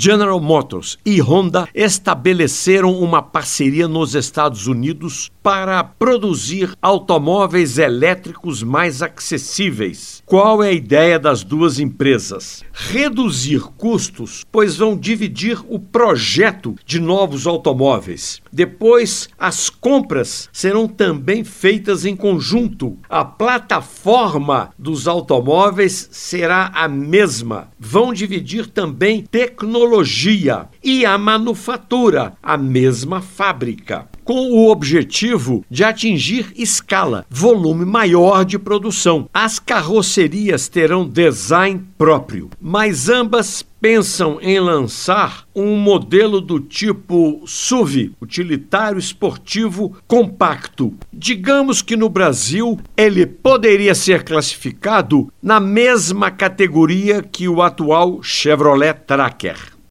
General Motors e Honda estabeleceram uma parceria nos Estados Unidos para produzir automóveis elétricos mais acessíveis. Qual é a ideia das duas empresas? Reduzir custos, pois vão dividir o projeto de novos automóveis. Depois, as compras serão também feitas em conjunto. A plataforma dos automóveis será a mesma. Vão dividir também tecnologia e a manufatura, a mesma fábrica com o objetivo de atingir escala, volume maior de produção. As carrocerias terão design próprio, mas ambas pensam em lançar um modelo do tipo SUV, utilitário esportivo compacto. Digamos que no Brasil ele poderia ser classificado na mesma categoria que o atual Chevrolet Tracker.